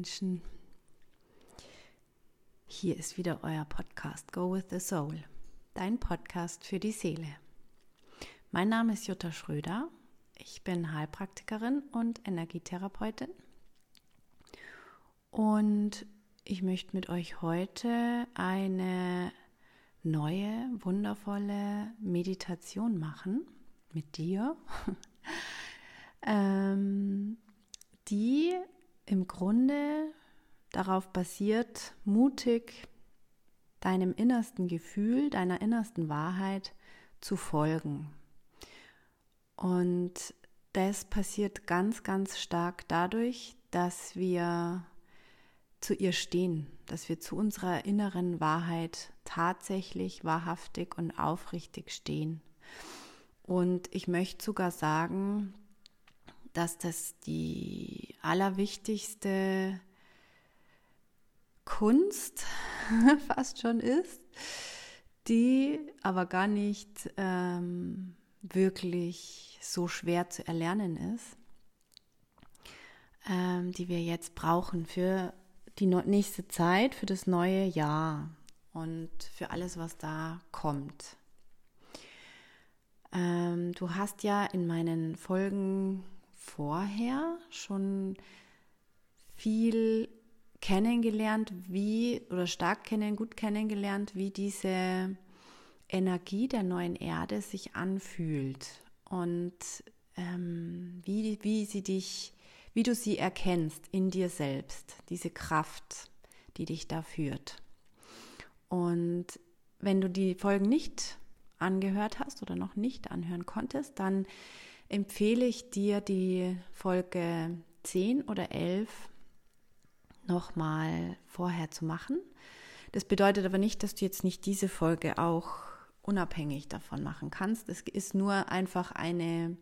Menschen. Hier ist wieder euer Podcast Go with the Soul, dein Podcast für die Seele. Mein Name ist Jutta Schröder. Ich bin Heilpraktikerin und Energietherapeutin. Und ich möchte mit euch heute eine neue, wundervolle Meditation machen mit dir. ähm, die im Grunde darauf basiert, mutig deinem innersten Gefühl, deiner innersten Wahrheit zu folgen. Und das passiert ganz, ganz stark dadurch, dass wir zu ihr stehen, dass wir zu unserer inneren Wahrheit tatsächlich, wahrhaftig und aufrichtig stehen. Und ich möchte sogar sagen, dass das die allerwichtigste Kunst fast schon ist, die aber gar nicht ähm, wirklich so schwer zu erlernen ist, ähm, die wir jetzt brauchen für die nächste Zeit, für das neue Jahr und für alles, was da kommt. Ähm, du hast ja in meinen Folgen vorher schon viel kennengelernt, wie oder stark kennen, gut kennengelernt, wie diese Energie der neuen Erde sich anfühlt und ähm, wie, wie sie dich, wie du sie erkennst in dir selbst, diese Kraft, die dich da führt. Und wenn du die Folgen nicht angehört hast oder noch nicht anhören konntest, dann empfehle ich dir die Folge 10 oder 11 nochmal vorher zu machen. Das bedeutet aber nicht, dass du jetzt nicht diese Folge auch unabhängig davon machen kannst. Es ist nur einfach eine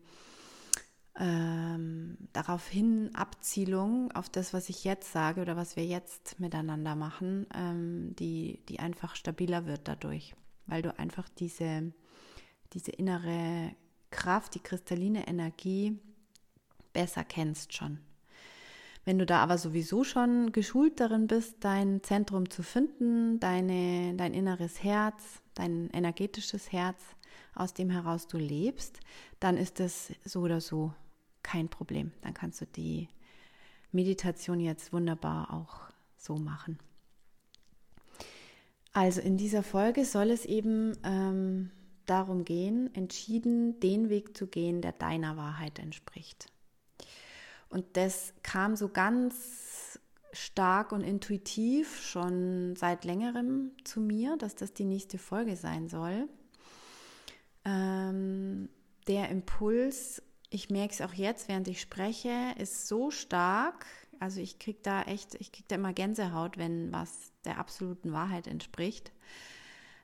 ähm, daraufhin Abzielung auf das, was ich jetzt sage oder was wir jetzt miteinander machen, ähm, die, die einfach stabiler wird dadurch, weil du einfach diese, diese innere Kraft, die kristalline Energie besser kennst schon. Wenn du da aber sowieso schon geschult darin bist, dein Zentrum zu finden, deine, dein inneres Herz, dein energetisches Herz, aus dem heraus du lebst, dann ist das so oder so kein Problem. Dann kannst du die Meditation jetzt wunderbar auch so machen. Also in dieser Folge soll es eben ähm, darum gehen, entschieden den Weg zu gehen, der deiner Wahrheit entspricht. Und das kam so ganz stark und intuitiv schon seit längerem zu mir, dass das die nächste Folge sein soll. Ähm, der Impuls, ich merke es auch jetzt, während ich spreche, ist so stark. Also ich kriege da echt, ich kriege da immer Gänsehaut, wenn was der absoluten Wahrheit entspricht.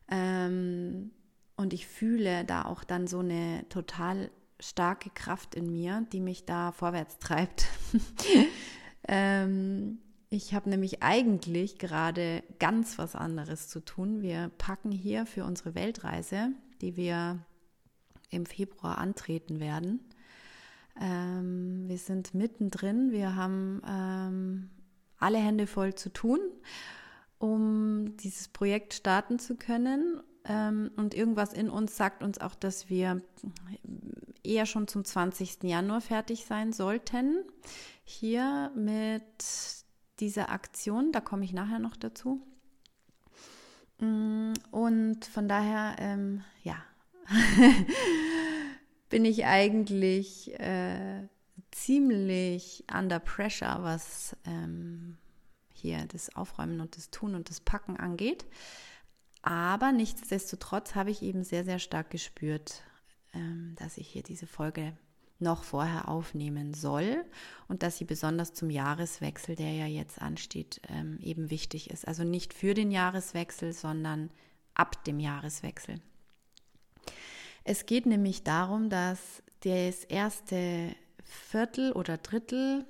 Ähm, und ich fühle da auch dann so eine total starke Kraft in mir, die mich da vorwärts treibt. ähm, ich habe nämlich eigentlich gerade ganz was anderes zu tun. Wir packen hier für unsere Weltreise, die wir im Februar antreten werden. Ähm, wir sind mittendrin. Wir haben ähm, alle Hände voll zu tun, um dieses Projekt starten zu können. Ähm, und irgendwas in uns sagt uns auch, dass wir eher schon zum 20. Januar fertig sein sollten. Hier mit dieser Aktion, da komme ich nachher noch dazu. Mm, und von daher, ähm, ja, bin ich eigentlich äh, ziemlich under pressure, was ähm, hier das Aufräumen und das Tun und das Packen angeht. Aber nichtsdestotrotz habe ich eben sehr, sehr stark gespürt, ähm, dass ich hier diese Folge noch vorher aufnehmen soll und dass sie besonders zum Jahreswechsel, der ja jetzt ansteht, ähm, eben wichtig ist. Also nicht für den Jahreswechsel, sondern ab dem Jahreswechsel. Es geht nämlich darum, dass das erste Viertel oder Drittel,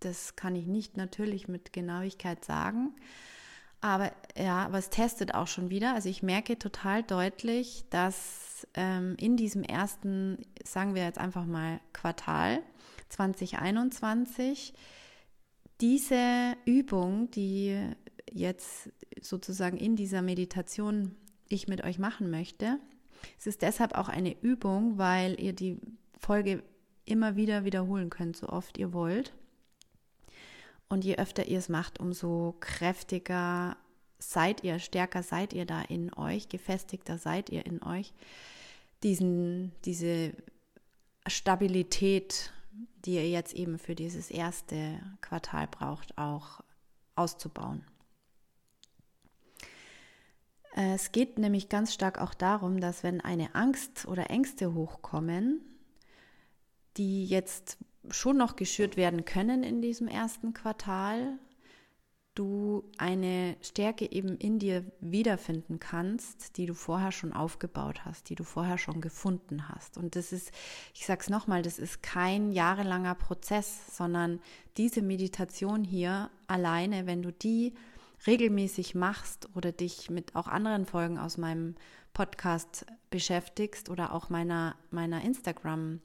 das kann ich nicht natürlich mit Genauigkeit sagen, aber ja, aber es testet auch schon wieder. Also ich merke total deutlich, dass ähm, in diesem ersten, sagen wir jetzt einfach mal Quartal 2021, diese Übung, die jetzt sozusagen in dieser Meditation ich mit euch machen möchte, es ist deshalb auch eine Übung, weil ihr die Folge immer wieder wiederholen könnt, so oft ihr wollt. Und je öfter ihr es macht, umso kräftiger seid ihr, stärker seid ihr da in euch, gefestigter seid ihr in euch, diesen, diese Stabilität, die ihr jetzt eben für dieses erste Quartal braucht, auch auszubauen. Es geht nämlich ganz stark auch darum, dass wenn eine Angst oder Ängste hochkommen, die jetzt schon noch geschürt werden können in diesem ersten Quartal, du eine Stärke eben in dir wiederfinden kannst, die du vorher schon aufgebaut hast, die du vorher schon gefunden hast. Und das ist, ich sage es nochmal, das ist kein jahrelanger Prozess, sondern diese Meditation hier alleine, wenn du die regelmäßig machst oder dich mit auch anderen Folgen aus meinem Podcast beschäftigst oder auch meiner, meiner Instagram,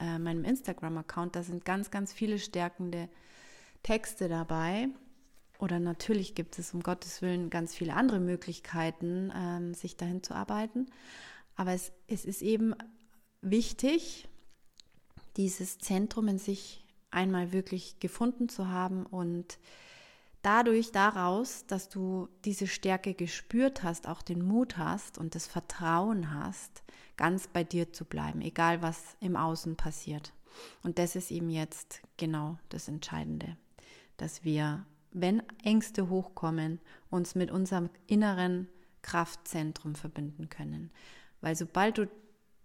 äh, meinem Instagram-Account, da sind ganz, ganz viele stärkende Texte dabei oder natürlich gibt es um Gottes Willen ganz viele andere Möglichkeiten, ähm, sich dahin zu arbeiten. Aber es, es ist eben wichtig, dieses Zentrum in sich einmal wirklich gefunden zu haben und dadurch daraus, dass du diese Stärke gespürt hast, auch den Mut hast und das Vertrauen hast, ganz bei dir zu bleiben, egal was im Außen passiert. Und das ist eben jetzt genau das Entscheidende, dass wir wenn Ängste hochkommen, uns mit unserem inneren Kraftzentrum verbinden können. Weil sobald du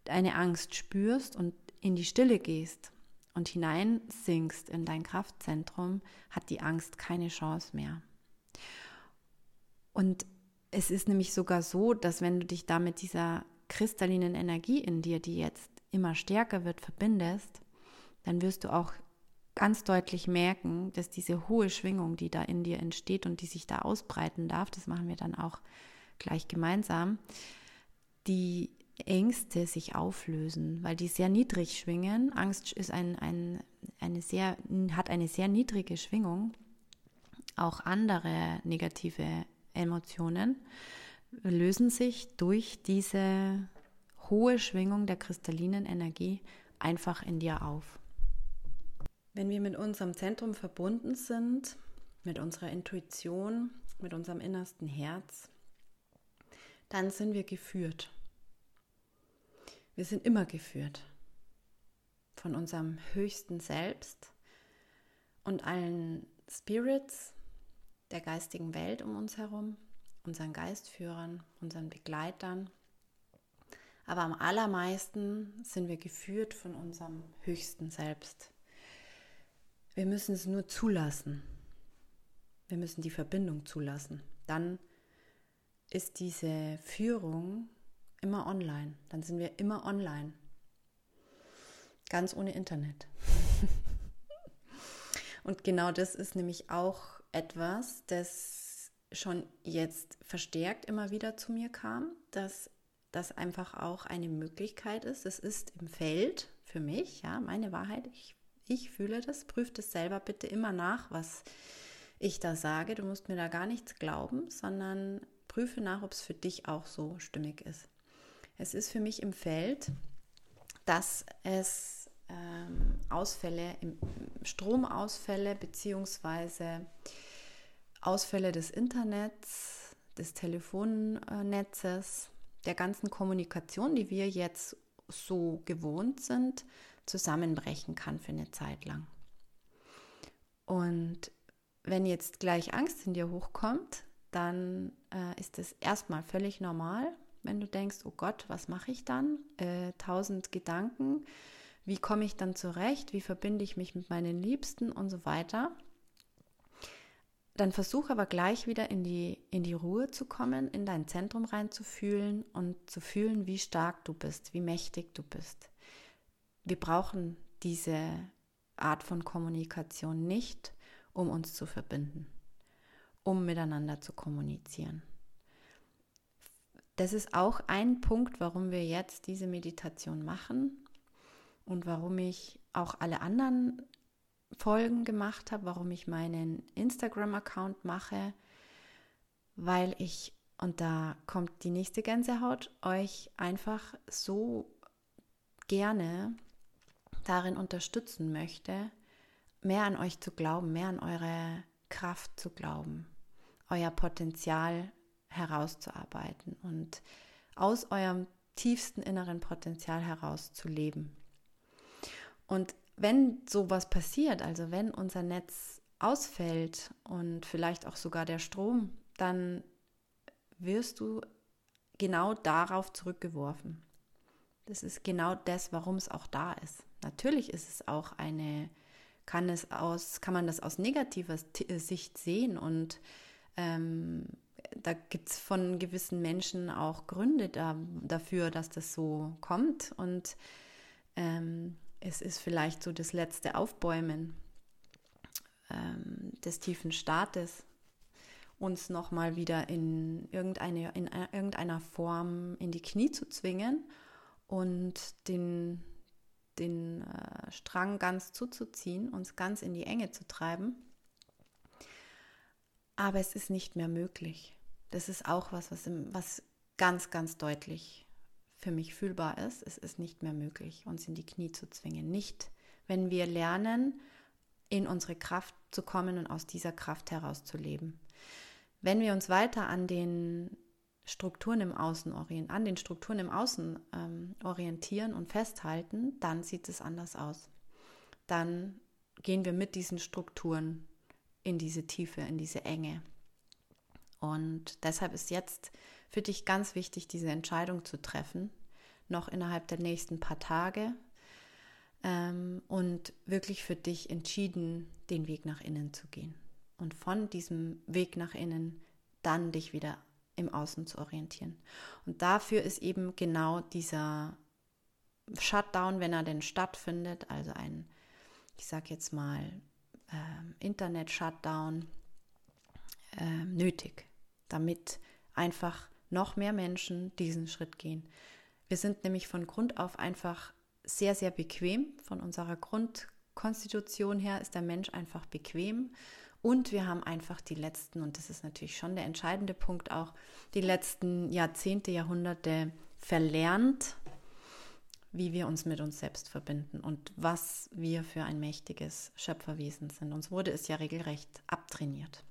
eine Angst spürst und in die Stille gehst und hineinsinkst in dein Kraftzentrum, hat die Angst keine Chance mehr. Und es ist nämlich sogar so, dass wenn du dich da mit dieser kristallinen Energie in dir, die jetzt immer stärker wird, verbindest, dann wirst du auch ganz deutlich merken, dass diese hohe Schwingung, die da in dir entsteht und die sich da ausbreiten darf, das machen wir dann auch gleich gemeinsam, die Ängste sich auflösen, weil die sehr niedrig schwingen. Angst ist ein, ein, eine sehr, hat eine sehr niedrige Schwingung. Auch andere negative Emotionen lösen sich durch diese hohe Schwingung der kristallinen Energie einfach in dir auf. Wenn wir mit unserem Zentrum verbunden sind, mit unserer Intuition, mit unserem innersten Herz, dann sind wir geführt. Wir sind immer geführt von unserem höchsten Selbst und allen Spirits der geistigen Welt um uns herum, unseren Geistführern, unseren Begleitern. Aber am allermeisten sind wir geführt von unserem höchsten Selbst, wir müssen es nur zulassen. Wir müssen die Verbindung zulassen. Dann ist diese Führung immer online. Dann sind wir immer online. Ganz ohne Internet. Und genau das ist nämlich auch etwas, das schon jetzt verstärkt immer wieder zu mir kam, dass das einfach auch eine Möglichkeit ist. Es ist im Feld für mich, ja, meine Wahrheit. Ich ich fühle das, prüf das selber bitte immer nach, was ich da sage. Du musst mir da gar nichts glauben, sondern prüfe nach, ob es für dich auch so stimmig ist. Es ist für mich im Feld, dass es ähm, Ausfälle, Stromausfälle beziehungsweise Ausfälle des Internets, des Telefonnetzes, der ganzen Kommunikation, die wir jetzt so gewohnt sind, zusammenbrechen kann für eine Zeit lang. Und wenn jetzt gleich Angst in dir hochkommt, dann äh, ist es erstmal völlig normal, wenn du denkst, oh Gott, was mache ich dann? Äh, tausend Gedanken, wie komme ich dann zurecht? Wie verbinde ich mich mit meinen Liebsten und so weiter? Dann versuch aber gleich wieder in die, in die Ruhe zu kommen, in dein Zentrum reinzufühlen und zu fühlen, wie stark du bist, wie mächtig du bist wir brauchen diese Art von Kommunikation nicht, um uns zu verbinden, um miteinander zu kommunizieren. Das ist auch ein Punkt, warum wir jetzt diese Meditation machen und warum ich auch alle anderen Folgen gemacht habe, warum ich meinen Instagram-Account mache, weil ich, und da kommt die nächste Gänsehaut, euch einfach so gerne darin unterstützen möchte, mehr an euch zu glauben, mehr an eure Kraft zu glauben, euer Potenzial herauszuarbeiten und aus eurem tiefsten inneren Potenzial heraus zu leben. Und wenn sowas passiert, also wenn unser Netz ausfällt und vielleicht auch sogar der Strom, dann wirst du genau darauf zurückgeworfen. Das ist genau das, warum es auch da ist. Natürlich ist es auch eine, kann es aus, kann man das aus negativer Sicht sehen und ähm, da gibt es von gewissen Menschen auch Gründe da, dafür, dass das so kommt. Und ähm, es ist vielleicht so das letzte Aufbäumen ähm, des tiefen Staates, uns nochmal wieder in, irgendeine, in irgendeiner Form in die Knie zu zwingen und den, den äh, Strang ganz zuzuziehen, uns ganz in die Enge zu treiben. Aber es ist nicht mehr möglich. Das ist auch was, was, im, was ganz, ganz deutlich für mich fühlbar ist. Es ist nicht mehr möglich, uns in die Knie zu zwingen. Nicht, wenn wir lernen, in unsere Kraft zu kommen und aus dieser Kraft heraus zu leben. Wenn wir uns weiter an den Strukturen im Außen orientieren, an den Strukturen im Außen ähm, orientieren und festhalten, dann sieht es anders aus. Dann gehen wir mit diesen Strukturen in diese Tiefe, in diese Enge. Und deshalb ist jetzt für dich ganz wichtig, diese Entscheidung zu treffen, noch innerhalb der nächsten paar Tage ähm, und wirklich für dich entschieden, den Weg nach innen zu gehen. Und von diesem Weg nach innen dann dich wieder im Außen zu orientieren. Und dafür ist eben genau dieser Shutdown, wenn er denn stattfindet, also ein, ich sage jetzt mal, äh, Internet-Shutdown, äh, nötig damit einfach noch mehr Menschen diesen Schritt gehen. Wir sind nämlich von Grund auf einfach sehr, sehr bequem. Von unserer Grundkonstitution her ist der Mensch einfach bequem. Und wir haben einfach die letzten, und das ist natürlich schon der entscheidende Punkt auch, die letzten Jahrzehnte, Jahrhunderte verlernt, wie wir uns mit uns selbst verbinden und was wir für ein mächtiges Schöpferwesen sind. Uns wurde es ja regelrecht abtrainiert.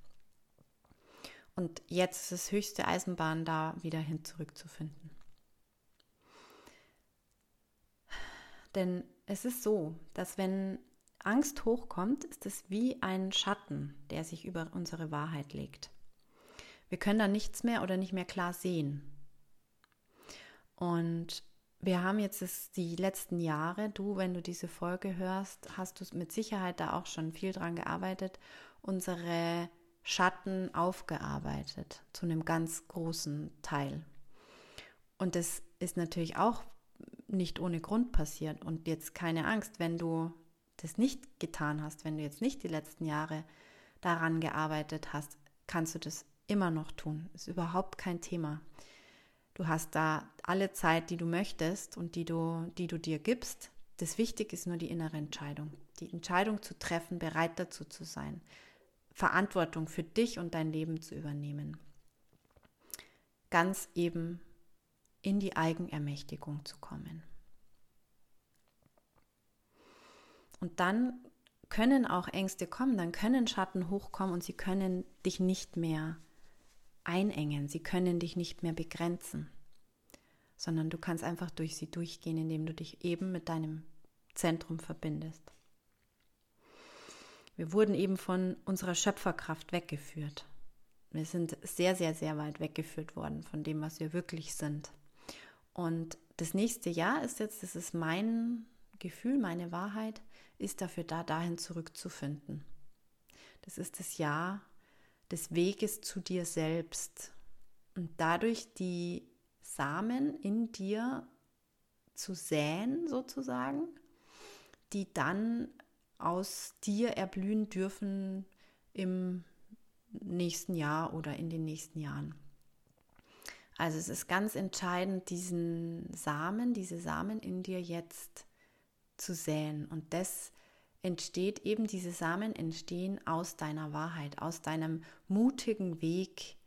Und jetzt ist es höchste Eisenbahn, da wieder hin zurückzufinden. Denn es ist so, dass wenn Angst hochkommt, ist es wie ein Schatten, der sich über unsere Wahrheit legt. Wir können da nichts mehr oder nicht mehr klar sehen. Und wir haben jetzt das, die letzten Jahre, du, wenn du diese Folge hörst, hast du mit Sicherheit da auch schon viel dran gearbeitet, unsere Schatten aufgearbeitet, zu einem ganz großen Teil. Und das ist natürlich auch nicht ohne Grund passiert. Und jetzt keine Angst, wenn du das nicht getan hast, wenn du jetzt nicht die letzten Jahre daran gearbeitet hast, kannst du das immer noch tun. Ist überhaupt kein Thema. Du hast da alle Zeit, die du möchtest und die du, die du dir gibst. Das Wichtige ist nur die innere Entscheidung. Die Entscheidung zu treffen, bereit dazu zu sein. Verantwortung für dich und dein Leben zu übernehmen. Ganz eben in die Eigenermächtigung zu kommen. Und dann können auch Ängste kommen, dann können Schatten hochkommen und sie können dich nicht mehr einengen, sie können dich nicht mehr begrenzen, sondern du kannst einfach durch sie durchgehen, indem du dich eben mit deinem Zentrum verbindest. Wir wurden eben von unserer Schöpferkraft weggeführt. Wir sind sehr, sehr, sehr weit weggeführt worden von dem, was wir wirklich sind. Und das nächste Jahr ist jetzt, das ist mein Gefühl, meine Wahrheit, ist dafür da, dahin zurückzufinden. Das ist das Jahr des Weges zu dir selbst und dadurch die Samen in dir zu säen, sozusagen, die dann aus dir erblühen dürfen im nächsten Jahr oder in den nächsten Jahren. Also es ist ganz entscheidend, diesen Samen, diese Samen in dir jetzt zu säen. Und das entsteht eben, diese Samen entstehen aus deiner Wahrheit, aus deinem mutigen Weg,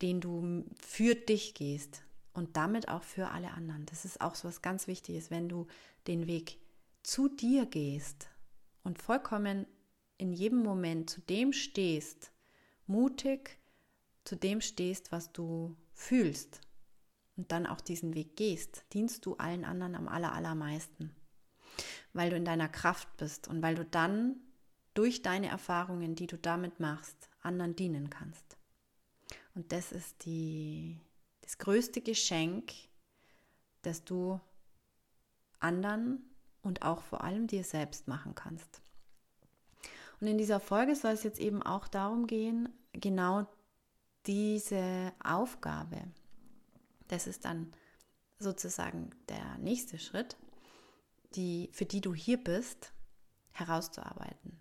den du für dich gehst und damit auch für alle anderen. Das ist auch so was ganz Wichtiges, wenn du den Weg zu dir gehst und vollkommen in jedem Moment zu dem stehst, mutig zu dem stehst, was du fühlst und dann auch diesen Weg gehst, dienst du allen anderen am aller, allermeisten, weil du in deiner Kraft bist und weil du dann durch deine Erfahrungen, die du damit machst, anderen dienen kannst. Und das ist die, das größte Geschenk, das du anderen und auch vor allem dir selbst machen kannst. Und in dieser Folge soll es jetzt eben auch darum gehen, genau diese Aufgabe, das ist dann sozusagen der nächste Schritt, die, für die du hier bist, herauszuarbeiten.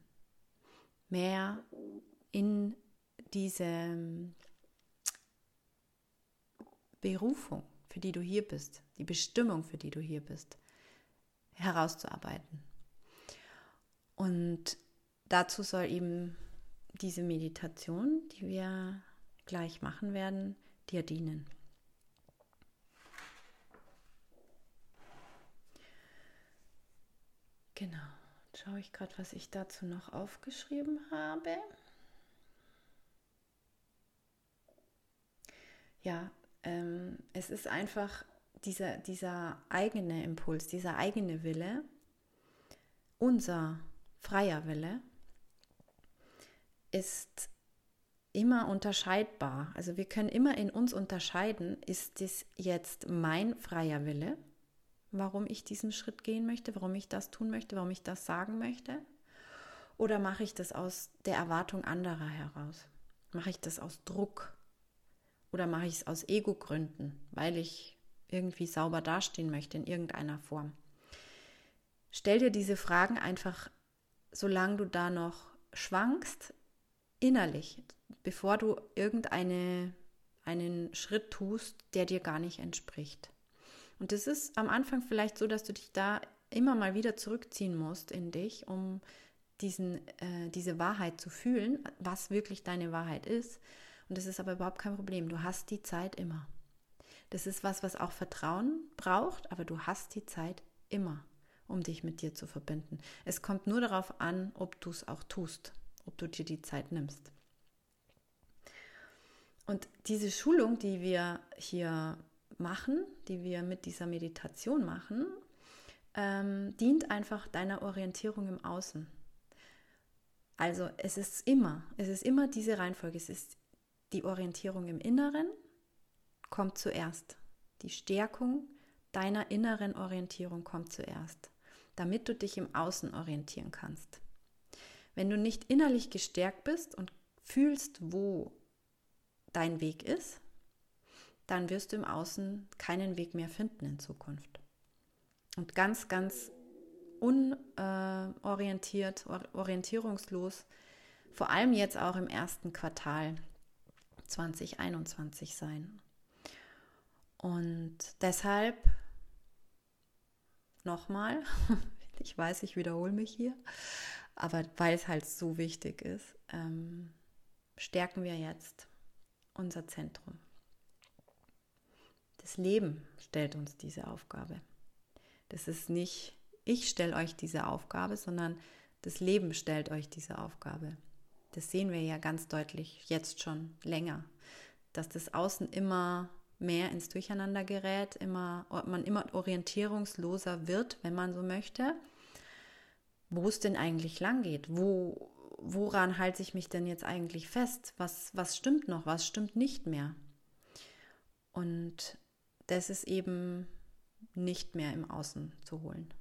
Mehr in diese Berufung, für die du hier bist, die Bestimmung, für die du hier bist, herauszuarbeiten. Und dazu soll eben diese Meditation, die wir gleich machen werden, dir dienen. Genau, Jetzt schaue ich gerade, was ich dazu noch aufgeschrieben habe. Ja, ähm, es ist einfach dieser, dieser eigene Impuls, dieser eigene Wille, unser freier Wille, ist immer unterscheidbar. Also wir können immer in uns unterscheiden, ist es jetzt mein freier Wille, warum ich diesen Schritt gehen möchte, warum ich das tun möchte, warum ich das sagen möchte? Oder mache ich das aus der Erwartung anderer heraus? Mache ich das aus Druck? Oder mache ich es aus Ego-Gründen, weil ich irgendwie sauber dastehen möchte in irgendeiner Form? Stell dir diese Fragen einfach, solange du da noch schwankst, innerlich, bevor du irgendeinen Schritt tust, der dir gar nicht entspricht. Und es ist am Anfang vielleicht so, dass du dich da immer mal wieder zurückziehen musst in dich, um diesen, äh, diese Wahrheit zu fühlen, was wirklich deine Wahrheit ist. Und das ist aber überhaupt kein Problem. Du hast die Zeit immer. Das ist was, was auch Vertrauen braucht, aber du hast die Zeit immer, um dich mit dir zu verbinden. Es kommt nur darauf an, ob du es auch tust, ob du dir die Zeit nimmst. Und diese Schulung, die wir hier machen, die wir mit dieser Meditation machen, ähm, dient einfach deiner Orientierung im Außen. Also es ist immer, es ist immer diese Reihenfolge. Es ist die Orientierung im Inneren kommt zuerst. Die Stärkung deiner inneren Orientierung kommt zuerst, damit du dich im Außen orientieren kannst. Wenn du nicht innerlich gestärkt bist und fühlst, wo dein Weg ist, dann wirst du im Außen keinen Weg mehr finden in Zukunft. Und ganz, ganz unorientiert, orientierungslos, vor allem jetzt auch im ersten Quartal 2021 sein. Und deshalb nochmal, ich weiß, ich wiederhole mich hier, aber weil es halt so wichtig ist, ähm, stärken wir jetzt unser Zentrum. Das Leben stellt uns diese Aufgabe. Das ist nicht, ich stelle euch diese Aufgabe, sondern das Leben stellt euch diese Aufgabe. Das sehen wir ja ganz deutlich jetzt schon länger, dass das Außen immer mehr ins Durcheinander gerät, immer, man immer orientierungsloser wird, wenn man so möchte, wo es denn eigentlich lang geht, wo, woran halte ich mich denn jetzt eigentlich fest, was, was stimmt noch, was stimmt nicht mehr. Und das ist eben nicht mehr im Außen zu holen.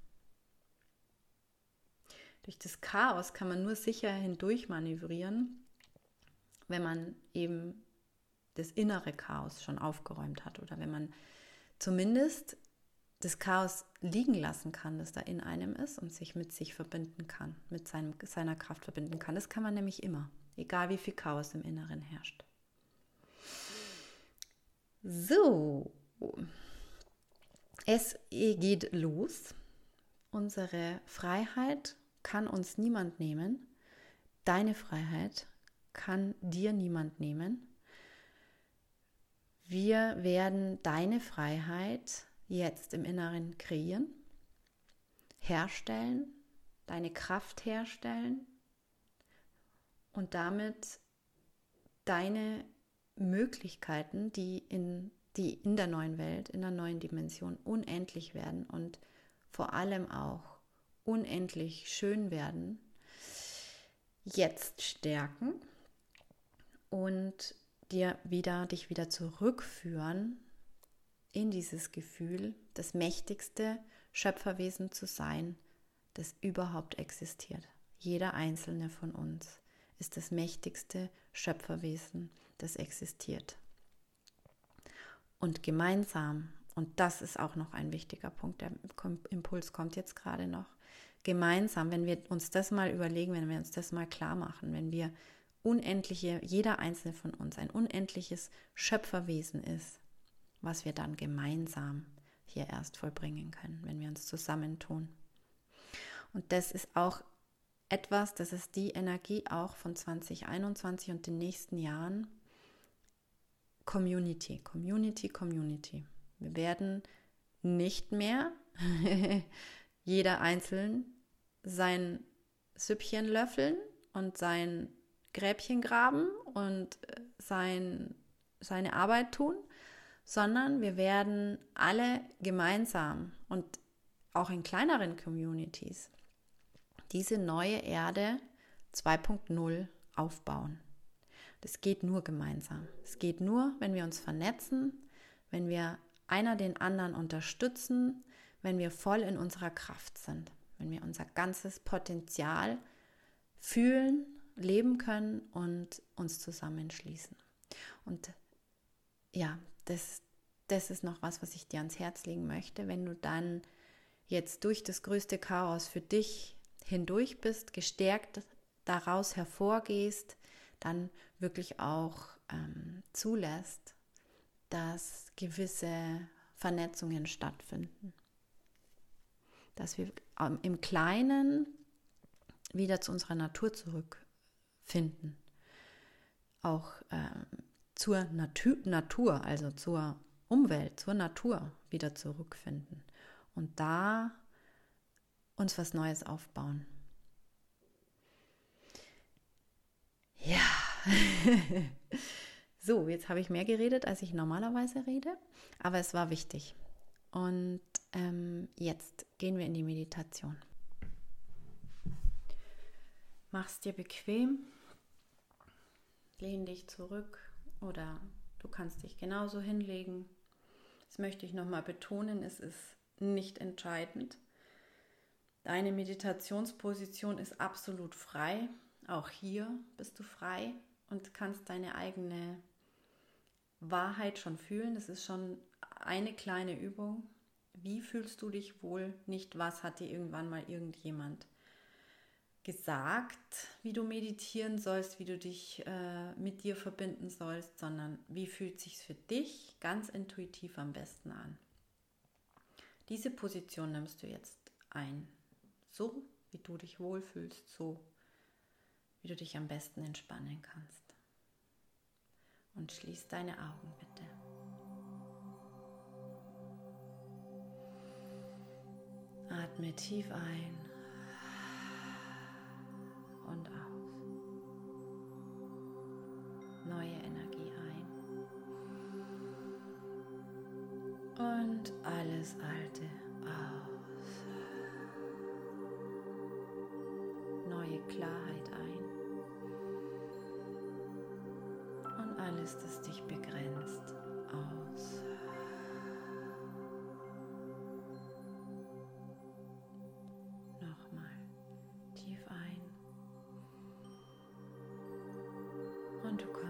Durch das Chaos kann man nur sicher hindurch manövrieren, wenn man eben das innere Chaos schon aufgeräumt hat oder wenn man zumindest das Chaos liegen lassen kann, das da in einem ist und sich mit sich verbinden kann, mit seinem, seiner Kraft verbinden kann. Das kann man nämlich immer, egal wie viel Chaos im Inneren herrscht. So, es geht los. unsere Freiheit kann uns niemand nehmen. Deine Freiheit kann dir niemand nehmen. Wir werden deine Freiheit jetzt im Inneren kreieren, herstellen, deine Kraft herstellen und damit deine Möglichkeiten, die in, die in der neuen Welt, in der neuen Dimension unendlich werden und vor allem auch unendlich schön werden, jetzt stärken und dir wieder, dich wieder zurückführen in dieses Gefühl, das mächtigste Schöpferwesen zu sein, das überhaupt existiert. Jeder einzelne von uns ist das mächtigste Schöpferwesen, das existiert. Und gemeinsam, und das ist auch noch ein wichtiger Punkt, der Impuls kommt jetzt gerade noch, gemeinsam, wenn wir uns das mal überlegen, wenn wir uns das mal klar machen, wenn wir unendliche, jeder einzelne von uns ein unendliches Schöpferwesen ist, was wir dann gemeinsam hier erst vollbringen können, wenn wir uns zusammentun. Und das ist auch etwas, das ist die Energie auch von 2021 und den nächsten Jahren. Community, Community, Community. Wir werden nicht mehr jeder einzeln sein Süppchen löffeln und sein Gräbchen graben und äh, sein, seine Arbeit tun, sondern wir werden alle gemeinsam und auch in kleineren Communities diese neue Erde 2.0 aufbauen. Das geht nur gemeinsam. Es geht nur, wenn wir uns vernetzen, wenn wir einer den anderen unterstützen, wenn wir voll in unserer Kraft sind, wenn wir unser ganzes Potenzial fühlen, leben können und uns zusammenschließen. Und ja, das, das ist noch was, was ich dir ans Herz legen möchte, wenn du dann jetzt durch das größte Chaos für dich hindurch bist, gestärkt daraus hervorgehst, dann wirklich auch ähm, zulässt, dass gewisse Vernetzungen stattfinden. Dass wir ähm, im Kleinen wieder zu unserer Natur zurückfinden. Auch ähm, zur Natu Natur, also zur Umwelt, zur Natur wieder zurückfinden. Und da uns was Neues aufbauen. Ja. so, jetzt habe ich mehr geredet, als ich normalerweise rede, aber es war wichtig. Und ähm, jetzt gehen wir in die Meditation. Mach's dir bequem, lehn dich zurück oder du kannst dich genauso hinlegen. Das möchte ich nochmal betonen, es ist nicht entscheidend, Deine Meditationsposition ist absolut frei. Auch hier bist du frei und kannst deine eigene Wahrheit schon fühlen. Das ist schon eine kleine Übung. Wie fühlst du dich wohl? Nicht, was hat dir irgendwann mal irgendjemand gesagt, wie du meditieren sollst, wie du dich äh, mit dir verbinden sollst, sondern wie fühlt sich für dich ganz intuitiv am besten an. Diese Position nimmst du jetzt ein so, wie du dich wohlfühlst, so, wie du dich am besten entspannen kannst. Und schließ deine Augen bitte. Atme tief ein Neue Energie ein. Und alles Alte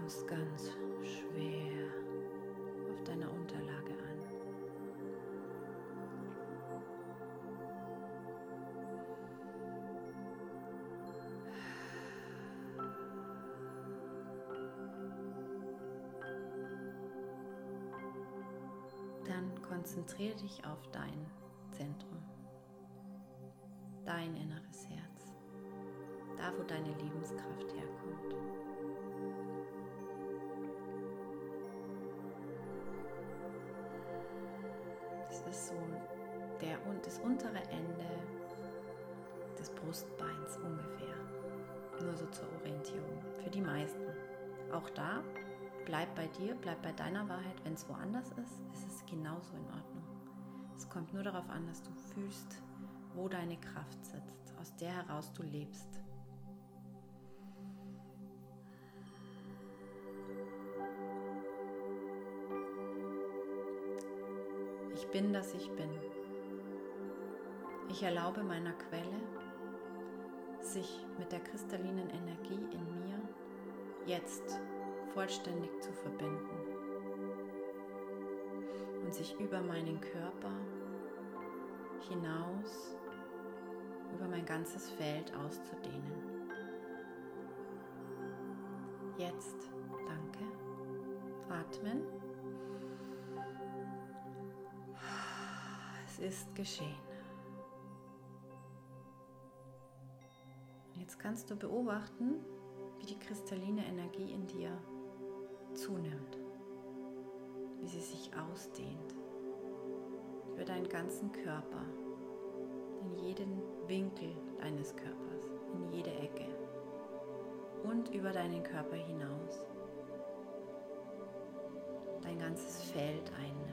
Kommst ganz schwer auf deiner Unterlage an. konzentriere dich auf dein Zentrum. dein inneres Herz, da wo deine Lebenskraft herkommt. So der, das untere Ende des Brustbeins ungefähr. Nur so zur Orientierung. Für die meisten. Auch da, bleib bei dir, bleib bei deiner Wahrheit. Wenn es woanders ist, ist es genauso in Ordnung. Es kommt nur darauf an, dass du fühlst, wo deine Kraft sitzt, aus der heraus du lebst. Bin, dass ich bin. Ich erlaube meiner Quelle, sich mit der kristallinen Energie in mir jetzt vollständig zu verbinden und sich über meinen Körper hinaus, über mein ganzes Feld auszudehnen. Jetzt, danke, atmen. Ist geschehen. Jetzt kannst du beobachten, wie die kristalline Energie in dir zunimmt, wie sie sich ausdehnt über deinen ganzen Körper, in jeden Winkel deines Körpers, in jede Ecke und über deinen Körper hinaus. Dein ganzes Feld einnimmt.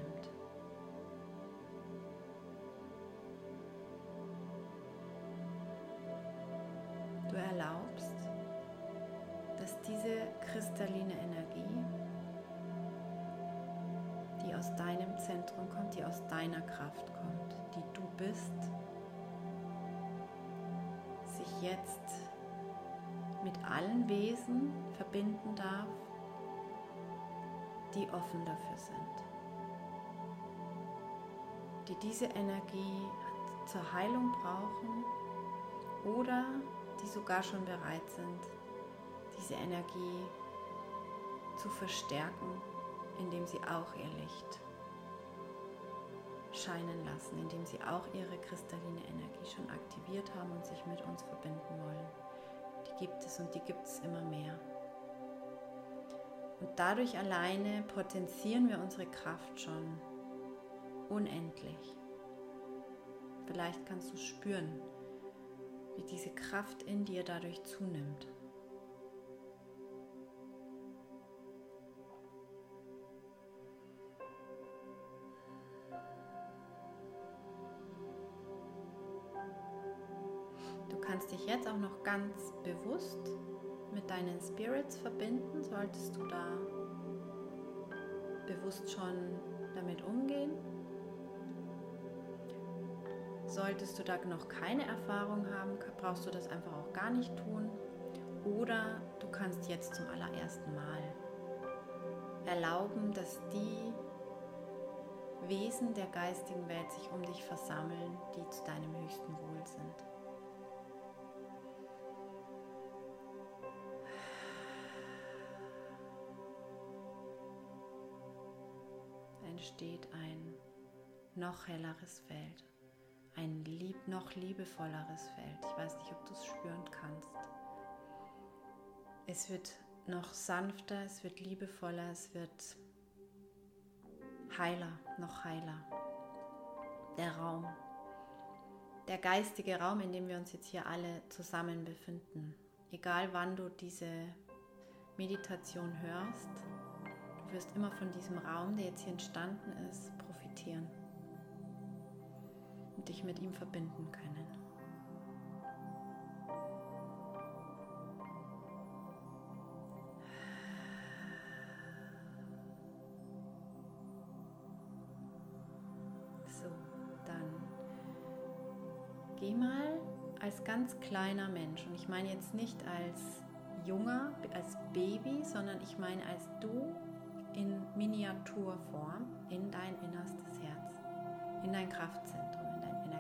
Deiner Kraft kommt, die du bist, sich jetzt mit allen Wesen verbinden darf, die offen dafür sind, die diese Energie zur Heilung brauchen oder die sogar schon bereit sind, diese Energie zu verstärken, indem sie auch ihr Licht scheinen lassen, indem sie auch ihre kristalline Energie schon aktiviert haben und sich mit uns verbinden wollen. Die gibt es und die gibt es immer mehr. Und dadurch alleine potenzieren wir unsere Kraft schon unendlich. Vielleicht kannst du spüren, wie diese Kraft in dir dadurch zunimmt. Kannst dich jetzt auch noch ganz bewusst mit deinen Spirits verbinden, solltest du da bewusst schon damit umgehen. Solltest du da noch keine Erfahrung haben, brauchst du das einfach auch gar nicht tun. Oder du kannst jetzt zum allerersten Mal erlauben, dass die Wesen der geistigen Welt sich um dich versammeln, die zu deinem höchsten Wohl sind. Noch helleres Feld, ein lieb, noch liebevolleres Feld. Ich weiß nicht, ob du es spüren kannst. Es wird noch sanfter, es wird liebevoller, es wird heiler, noch heiler. Der Raum, der geistige Raum, in dem wir uns jetzt hier alle zusammen befinden. Egal wann du diese Meditation hörst, Du wirst immer von diesem Raum, der jetzt hier entstanden ist, profitieren dich mit ihm verbinden können. So, dann geh mal als ganz kleiner Mensch und ich meine jetzt nicht als junger, als Baby, sondern ich meine als du in Miniaturform in dein innerstes Herz, in dein Kraftzentrum,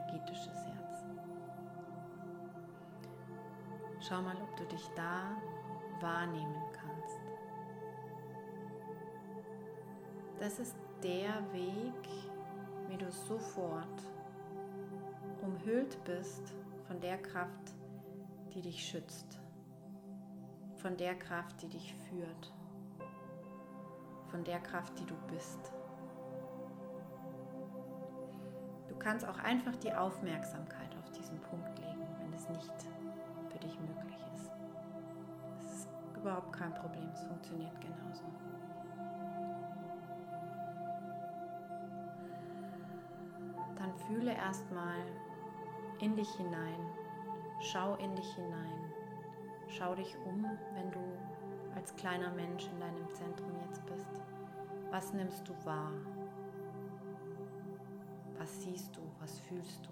energetisches Herz. Schau mal, ob du dich da wahrnehmen kannst. Das ist der Weg, wie du sofort umhüllt bist von der Kraft, die dich schützt, von der Kraft, die dich führt, von der Kraft, die du bist. Kannst auch einfach die Aufmerksamkeit auf diesen Punkt legen, wenn es nicht für dich möglich ist. Es ist überhaupt kein Problem, es funktioniert genauso. Dann fühle erstmal in dich hinein, schau in dich hinein, schau dich um, wenn du als kleiner Mensch in deinem Zentrum jetzt bist. Was nimmst du wahr? Was siehst du? Was fühlst du?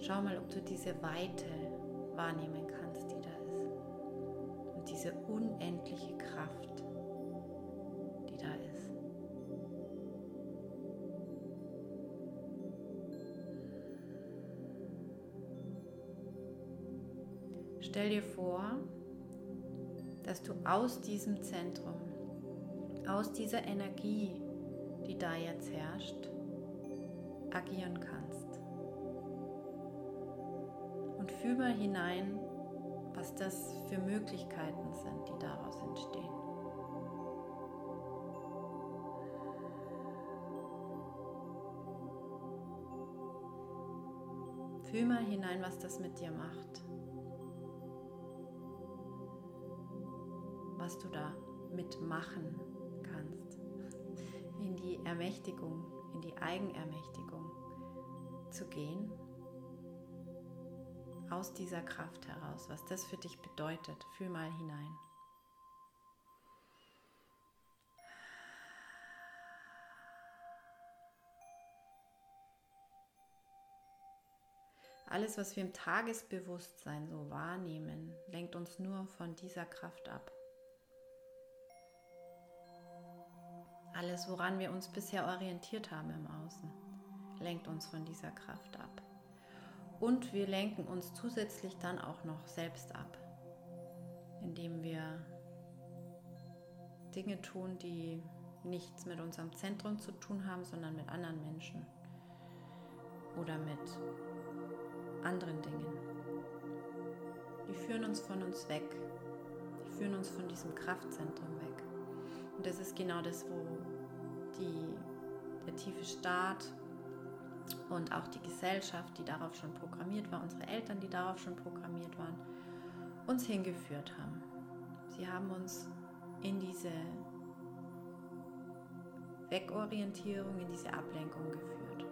Schau mal, ob du diese Weite wahrnehmen kannst, die da ist. Und diese unendliche Kraft, Stell dir vor, dass du aus diesem Zentrum, aus dieser Energie, die da jetzt herrscht, agieren kannst. Und fühl mal hinein, was das für Möglichkeiten sind, die daraus entstehen. Fühl mal hinein, was das mit dir macht. Mitmachen kannst. In die Ermächtigung, in die Eigenermächtigung zu gehen. Aus dieser Kraft heraus, was das für dich bedeutet. Fühl mal hinein. Alles, was wir im Tagesbewusstsein so wahrnehmen, lenkt uns nur von dieser Kraft ab. Alles, woran wir uns bisher orientiert haben im Außen, lenkt uns von dieser Kraft ab. Und wir lenken uns zusätzlich dann auch noch selbst ab, indem wir Dinge tun, die nichts mit unserem Zentrum zu tun haben, sondern mit anderen Menschen oder mit anderen Dingen. Die führen uns von uns weg. Die führen uns von diesem Kraftzentrum weg. Und das ist genau das, wo die, der tiefe Staat und auch die Gesellschaft, die darauf schon programmiert war, unsere Eltern, die darauf schon programmiert waren, uns hingeführt haben. Sie haben uns in diese Wegorientierung, in diese Ablenkung geführt.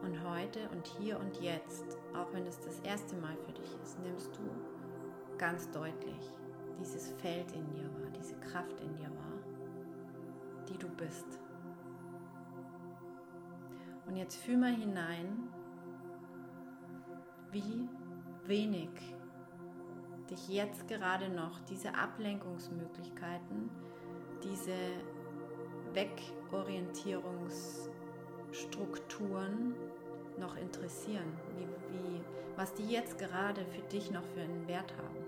Und heute und hier und jetzt, auch wenn es das erste Mal für dich ist, nimmst du ganz deutlich dieses Feld in dir wahr, diese Kraft in dir wahr, die du bist. Und jetzt fühl mal hinein, wie wenig dich jetzt gerade noch diese Ablenkungsmöglichkeiten, diese Wegorientierungsstrukturen noch interessieren, wie, wie, was die jetzt gerade für dich noch für einen Wert haben.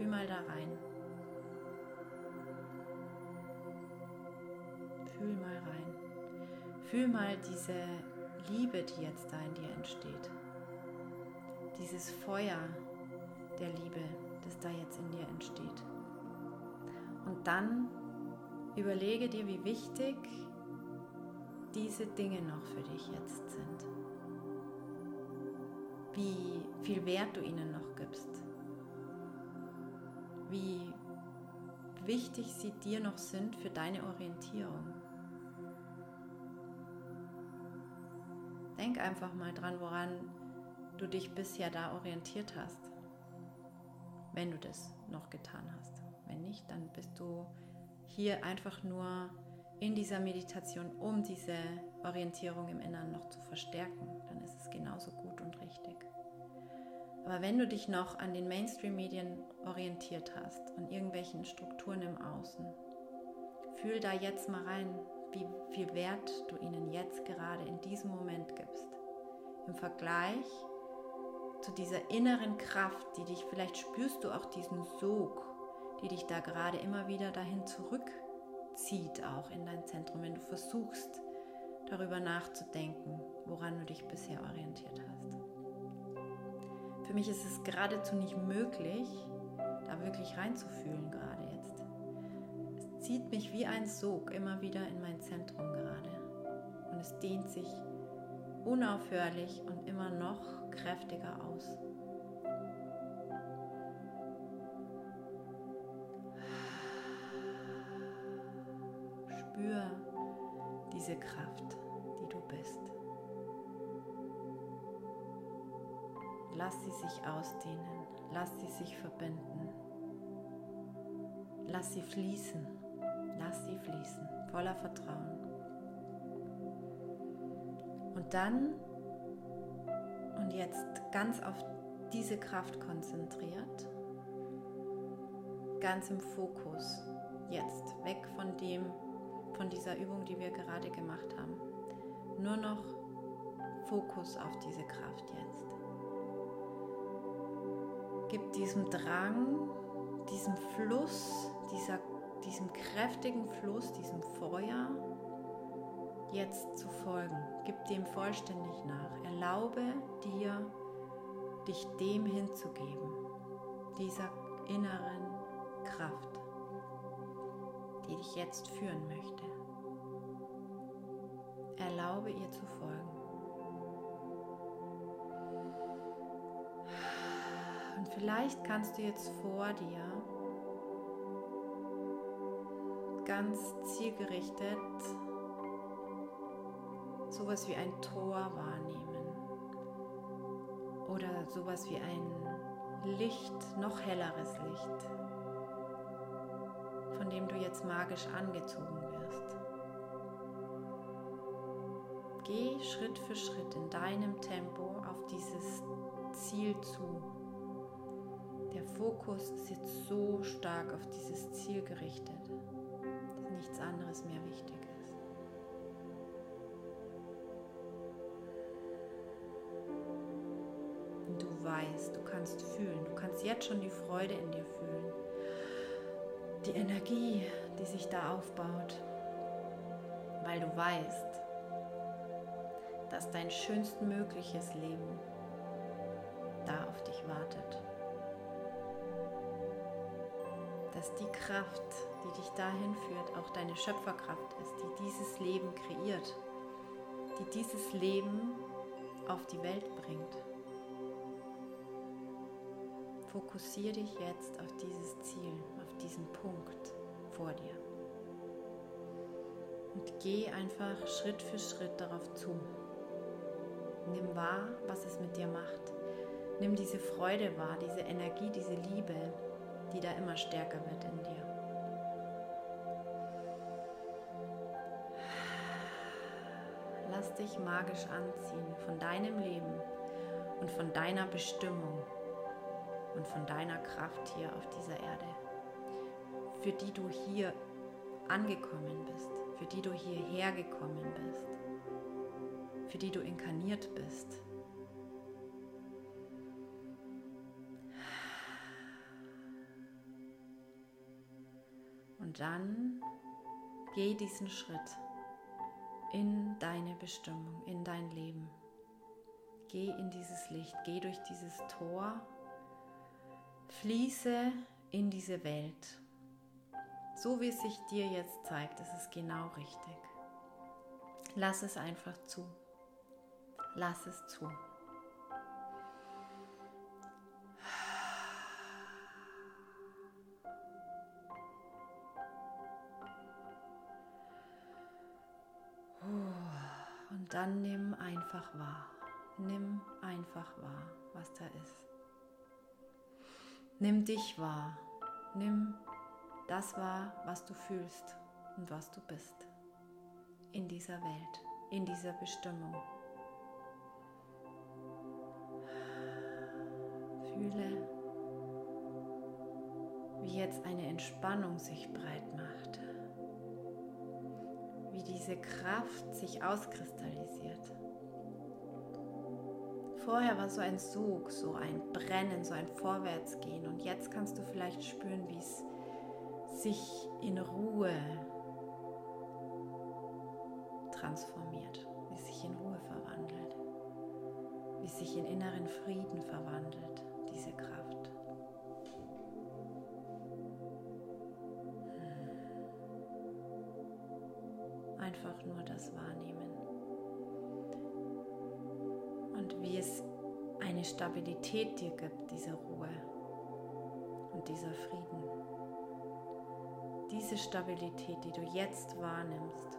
Fühl mal da rein. Fühl mal rein. Fühl mal diese Liebe, die jetzt da in dir entsteht. Dieses Feuer der Liebe, das da jetzt in dir entsteht. Und dann überlege dir, wie wichtig diese Dinge noch für dich jetzt sind. Wie viel Wert du ihnen noch gibst wie wichtig sie dir noch sind für deine Orientierung. Denk einfach mal dran, woran du dich bisher da orientiert hast, wenn du das noch getan hast. Wenn nicht, dann bist du hier einfach nur in dieser Meditation, um diese Orientierung im Inneren noch zu verstärken. Dann ist es genauso gut und richtig. Aber wenn du dich noch an den Mainstream-Medien orientiert hast und irgendwelchen Strukturen im Außen, fühl da jetzt mal rein, wie viel Wert du ihnen jetzt gerade in diesem Moment gibst. Im Vergleich zu dieser inneren Kraft, die dich, vielleicht spürst du auch diesen Sog, die dich da gerade immer wieder dahin zurückzieht, auch in dein Zentrum, wenn du versuchst, darüber nachzudenken, woran du dich bisher orientiert hast. Für mich ist es geradezu nicht möglich, da wirklich reinzufühlen gerade jetzt. Es zieht mich wie ein Sog immer wieder in mein Zentrum gerade. Und es dehnt sich unaufhörlich und immer noch kräftiger aus. Spür diese Kraft, Lass sie sich ausdehnen, lass sie sich verbinden. Lass sie fließen, lass sie fließen, voller Vertrauen. Und dann und jetzt ganz auf diese Kraft konzentriert, ganz im Fokus, jetzt weg von dem, von dieser Übung, die wir gerade gemacht haben. Nur noch Fokus auf diese Kraft jetzt. Gib diesem Drang, diesem Fluss, dieser, diesem kräftigen Fluss, diesem Feuer jetzt zu folgen. Gib dem vollständig nach. Erlaube dir, dich dem hinzugeben, dieser inneren Kraft, die dich jetzt führen möchte. Erlaube ihr zu folgen. Vielleicht kannst du jetzt vor dir ganz zielgerichtet sowas wie ein Tor wahrnehmen oder sowas wie ein Licht, noch helleres Licht, von dem du jetzt magisch angezogen wirst. Geh Schritt für Schritt in deinem Tempo auf dieses Ziel zu. Der Fokus ist jetzt so stark auf dieses Ziel gerichtet, dass nichts anderes mehr wichtig ist. weißt, du kannst fühlen, du kannst jetzt schon die Freude in dir fühlen, die Energie, die sich da aufbaut, weil du weißt, dass dein schönstmögliches Leben da auf dich wartet. Dass die Kraft, die dich dahin führt, auch deine Schöpferkraft ist, die dieses Leben kreiert, die dieses Leben auf die Welt bringt. Fokussiere dich jetzt auf dieses Ziel, auf diesen Punkt vor dir. Und geh einfach Schritt für Schritt darauf zu. Nimm wahr, was es mit dir macht. Nimm diese Freude wahr, diese Energie, diese Liebe, die da immer stärker wird in dir. Lass dich magisch anziehen von deinem Leben und von deiner Bestimmung und von deiner Kraft hier auf dieser Erde, für die du hier angekommen bist, für die du hierher gekommen bist, für die du inkarniert bist. Und dann geh diesen Schritt in deine Bestimmung, in dein Leben. Geh in dieses Licht, geh durch dieses Tor Fließe in diese Welt. So wie es sich dir jetzt zeigt, ist es genau richtig. Lass es einfach zu. Lass es zu. Dann nimm einfach wahr. Nimm einfach wahr, was da ist. Nimm dich wahr. Nimm das wahr, was du fühlst und was du bist. In dieser Welt, in dieser Bestimmung. Fühle, wie jetzt eine Entspannung sich breit macht. Diese Kraft sich auskristallisiert. Vorher war so ein Sog, so ein Brennen, so ein Vorwärtsgehen und jetzt kannst du vielleicht spüren, wie es sich in Ruhe transformiert, wie es sich in Ruhe verwandelt, wie es sich in inneren Frieden verwandelt, diese Kraft. Einfach nur das wahrnehmen. Und wie es eine Stabilität dir gibt, diese Ruhe und dieser Frieden. Diese Stabilität, die du jetzt wahrnimmst,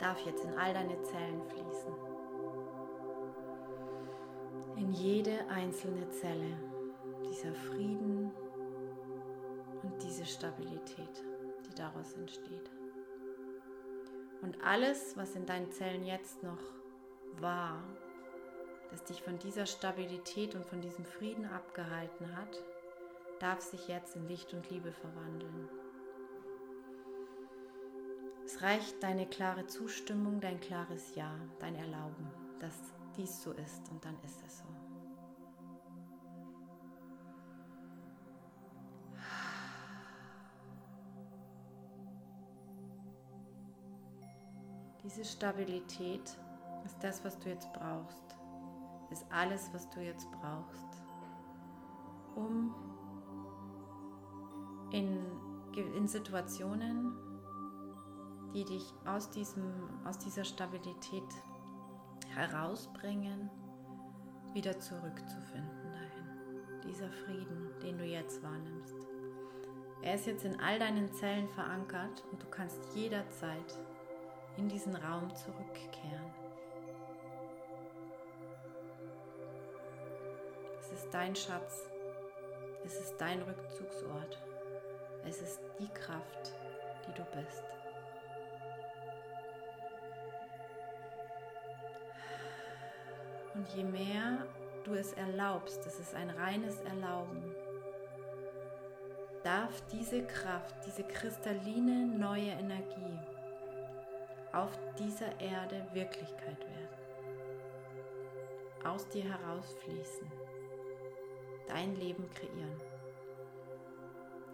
darf jetzt in all deine Zellen fließen. In jede einzelne Zelle dieser Frieden und diese Stabilität, die daraus entsteht. Und alles, was in deinen Zellen jetzt noch war, das dich von dieser Stabilität und von diesem Frieden abgehalten hat, darf sich jetzt in Licht und Liebe verwandeln. Es reicht deine klare Zustimmung, dein klares Ja, dein Erlauben, dass dies so ist und dann ist es so. Diese Stabilität ist das, was du jetzt brauchst. Ist alles, was du jetzt brauchst, um in, in Situationen, die dich aus, diesem, aus dieser Stabilität herausbringen, wieder zurückzufinden dahin. Dieser Frieden, den du jetzt wahrnimmst. Er ist jetzt in all deinen Zellen verankert und du kannst jederzeit in diesen Raum zurückkehren. Es ist dein Schatz. Es ist dein Rückzugsort. Es ist die Kraft, die du bist. Und je mehr du es erlaubst, das ist ein reines Erlauben, darf diese Kraft, diese kristalline neue Energie auf dieser Erde Wirklichkeit werden. Aus dir herausfließen, dein Leben kreieren.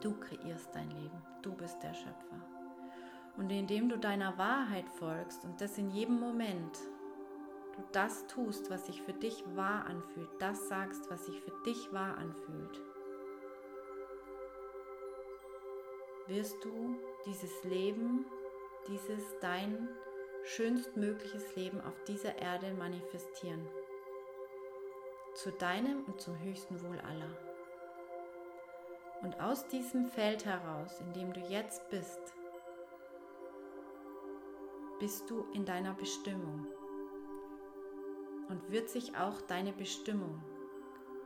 Du kreierst dein Leben, du bist der Schöpfer. Und indem du deiner Wahrheit folgst und das in jedem Moment, du das tust, was sich für dich wahr anfühlt, das sagst, was sich für dich wahr anfühlt, wirst du dieses Leben, dieses dein schönstmögliches Leben auf dieser Erde manifestieren. Zu deinem und zum höchsten Wohl aller. Und aus diesem Feld heraus, in dem du jetzt bist, bist du in deiner Bestimmung und wird sich auch deine Bestimmung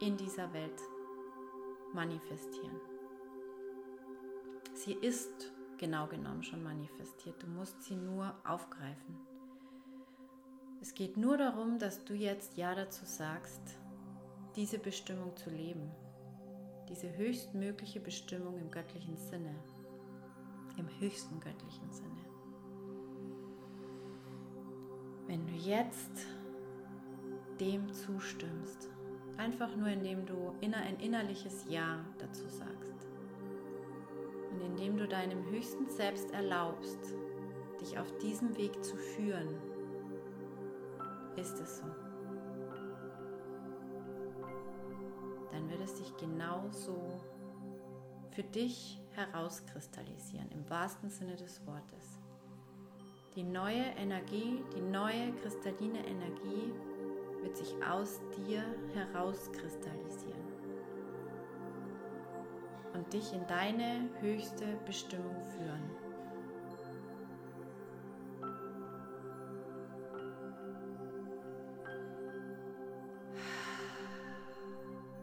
in dieser Welt manifestieren. Sie ist genau genommen schon manifestiert. Du musst sie nur aufgreifen. Es geht nur darum, dass du jetzt Ja dazu sagst, diese Bestimmung zu leben. Diese höchstmögliche Bestimmung im göttlichen Sinne. Im höchsten göttlichen Sinne. Wenn du jetzt dem zustimmst. Einfach nur indem du ein innerliches Ja dazu sagst. Indem du deinem höchsten Selbst erlaubst, dich auf diesem Weg zu führen, ist es so. Dann wird es sich genauso für dich herauskristallisieren, im wahrsten Sinne des Wortes. Die neue Energie, die neue kristalline Energie wird sich aus dir herauskristallisieren und dich in deine höchste Bestimmung führen.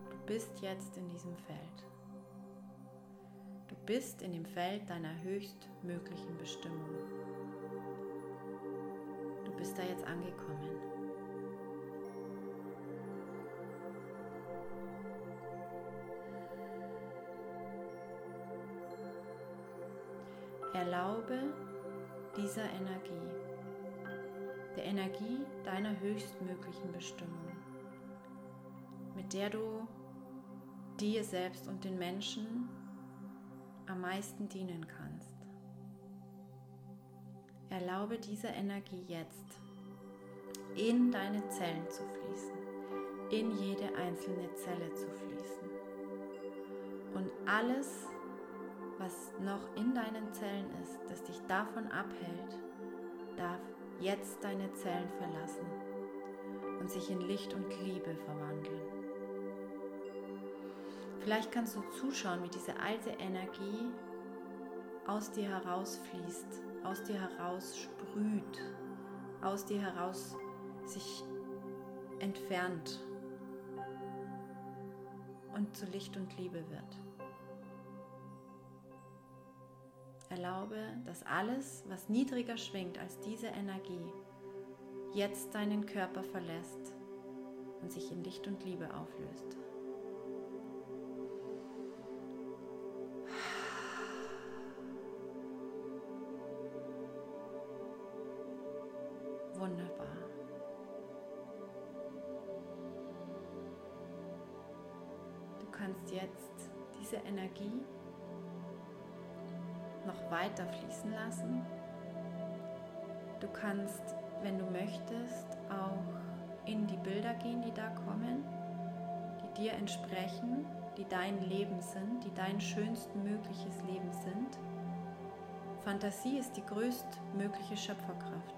Du bist jetzt in diesem Feld. Du bist in dem Feld deiner höchstmöglichen Bestimmung. Du bist da jetzt angekommen. Erlaube dieser Energie, der Energie deiner höchstmöglichen Bestimmung, mit der du dir selbst und den Menschen am meisten dienen kannst. Erlaube dieser Energie jetzt in deine Zellen zu fließen, in jede einzelne Zelle zu fließen. Und alles, was noch in deinen Zellen ist, das dich davon abhält, darf jetzt deine Zellen verlassen und sich in Licht und Liebe verwandeln. Vielleicht kannst du zuschauen, wie diese alte Energie aus dir herausfließt, aus dir heraus sprüht, aus dir heraus sich entfernt und zu Licht und Liebe wird. Erlaube, dass alles, was niedriger schwingt als diese Energie, jetzt deinen Körper verlässt und sich in Licht und Liebe auflöst. Wunderbar. Du kannst jetzt diese Energie noch weiter fließen lassen. Du kannst, wenn du möchtest, auch in die Bilder gehen, die da kommen, die dir entsprechen, die dein Leben sind, die dein schönstmögliches Leben sind. Fantasie ist die größtmögliche Schöpferkraft.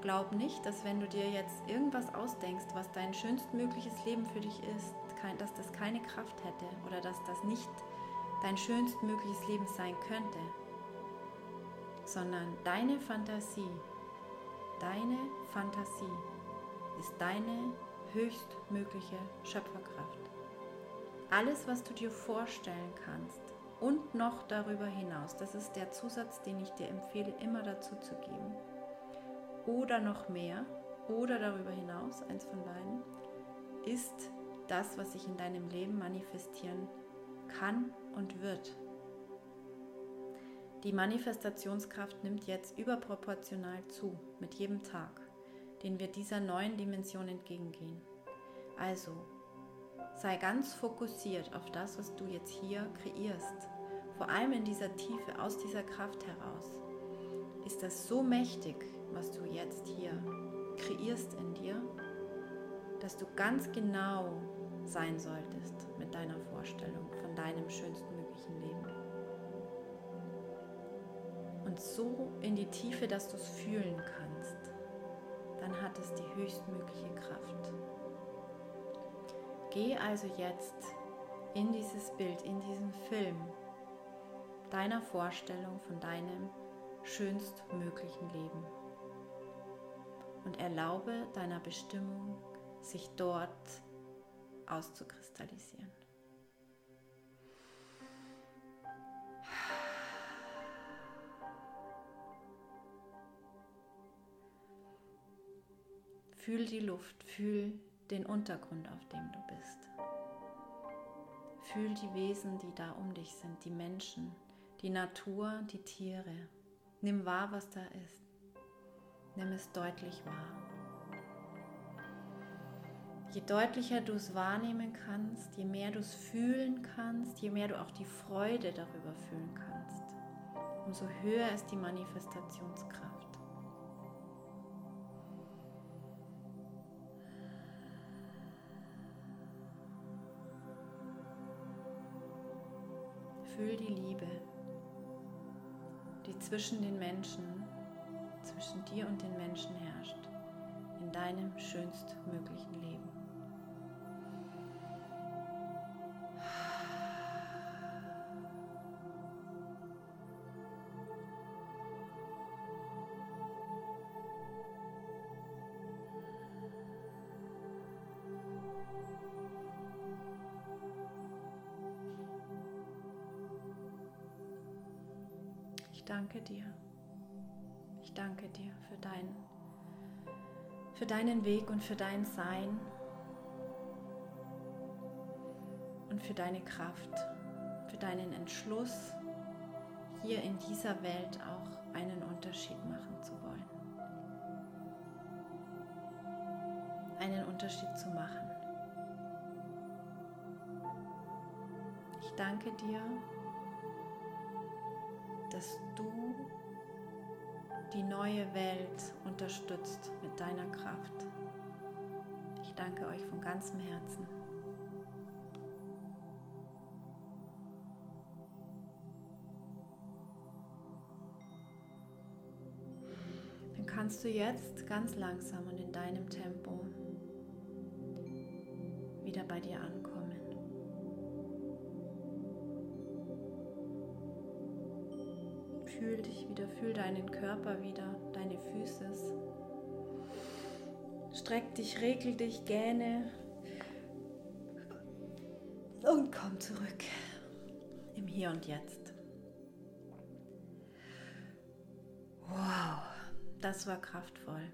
Glaub nicht, dass wenn du dir jetzt irgendwas ausdenkst, was dein schönstmögliches Leben für dich ist, dass das keine Kraft hätte oder dass das nicht dein schönstmögliches Leben sein könnte, sondern deine Fantasie, deine Fantasie ist deine höchstmögliche Schöpferkraft. Alles, was du dir vorstellen kannst und noch darüber hinaus, das ist der Zusatz, den ich dir empfehle, immer dazu zu geben, oder noch mehr oder darüber hinaus, eins von beiden, ist das, was sich in deinem Leben manifestieren kann und wird. Die Manifestationskraft nimmt jetzt überproportional zu mit jedem Tag, den wir dieser neuen Dimension entgegengehen. Also, sei ganz fokussiert auf das, was du jetzt hier kreierst. Vor allem in dieser Tiefe, aus dieser Kraft heraus. Ist das so mächtig, was du jetzt hier kreierst in dir, dass du ganz genau sein solltest deiner Vorstellung von deinem schönstmöglichen Leben. Und so in die Tiefe, dass du es fühlen kannst, dann hat es die höchstmögliche Kraft. Geh also jetzt in dieses Bild, in diesen Film deiner Vorstellung von deinem schönstmöglichen Leben und erlaube deiner Bestimmung, sich dort auszukristallisieren. Fühl die Luft, fühl den Untergrund, auf dem du bist. Fühl die Wesen, die da um dich sind, die Menschen, die Natur, die Tiere. Nimm wahr, was da ist. Nimm es deutlich wahr. Je deutlicher du es wahrnehmen kannst, je mehr du es fühlen kannst, je mehr du auch die Freude darüber fühlen kannst, umso höher ist die Manifestationskraft. Fühl die Liebe, die zwischen den Menschen zwischen dir und den Menschen herrscht, in deinem schönstmöglichen Leben. Danke dir danke dir für, dein, für deinen Weg und für dein Sein und für deine Kraft, für deinen Entschluss, hier in dieser Welt auch einen Unterschied machen zu wollen. Einen Unterschied zu machen. Ich danke dir, dass du die neue Welt unterstützt mit deiner Kraft. Ich danke euch von ganzem Herzen. Dann kannst du jetzt ganz langsam und in deinem Tempo wieder bei dir ankommen. Wieder, fühl deinen Körper wieder, deine Füße. Streck dich, regel dich, gähne und komm zurück im Hier und Jetzt. Wow, das war kraftvoll.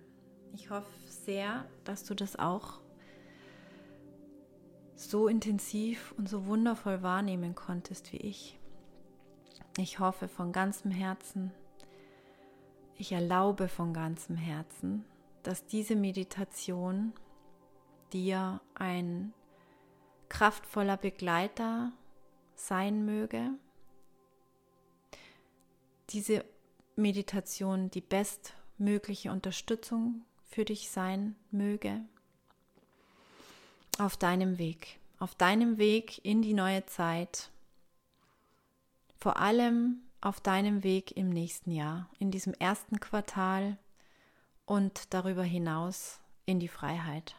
Ich hoffe sehr, dass du das auch so intensiv und so wundervoll wahrnehmen konntest wie ich. Ich hoffe von ganzem Herzen, ich erlaube von ganzem Herzen, dass diese Meditation dir ein kraftvoller Begleiter sein möge. Diese Meditation die bestmögliche Unterstützung für dich sein möge auf deinem Weg, auf deinem Weg in die neue Zeit vor allem auf deinem Weg im nächsten Jahr, in diesem ersten Quartal und darüber hinaus in die Freiheit.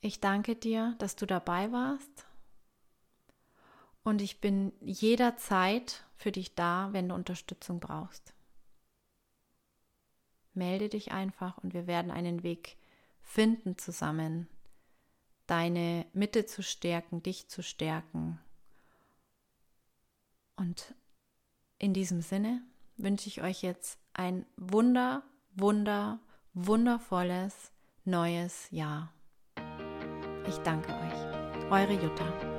Ich danke dir, dass du dabei warst und ich bin jederzeit für dich da, wenn du Unterstützung brauchst. Melde dich einfach und wir werden einen Weg finden zusammen, deine Mitte zu stärken, dich zu stärken und in diesem Sinne wünsche ich euch jetzt ein wunder, wunder, wundervolles neues Jahr. Ich danke euch. Eure Jutta.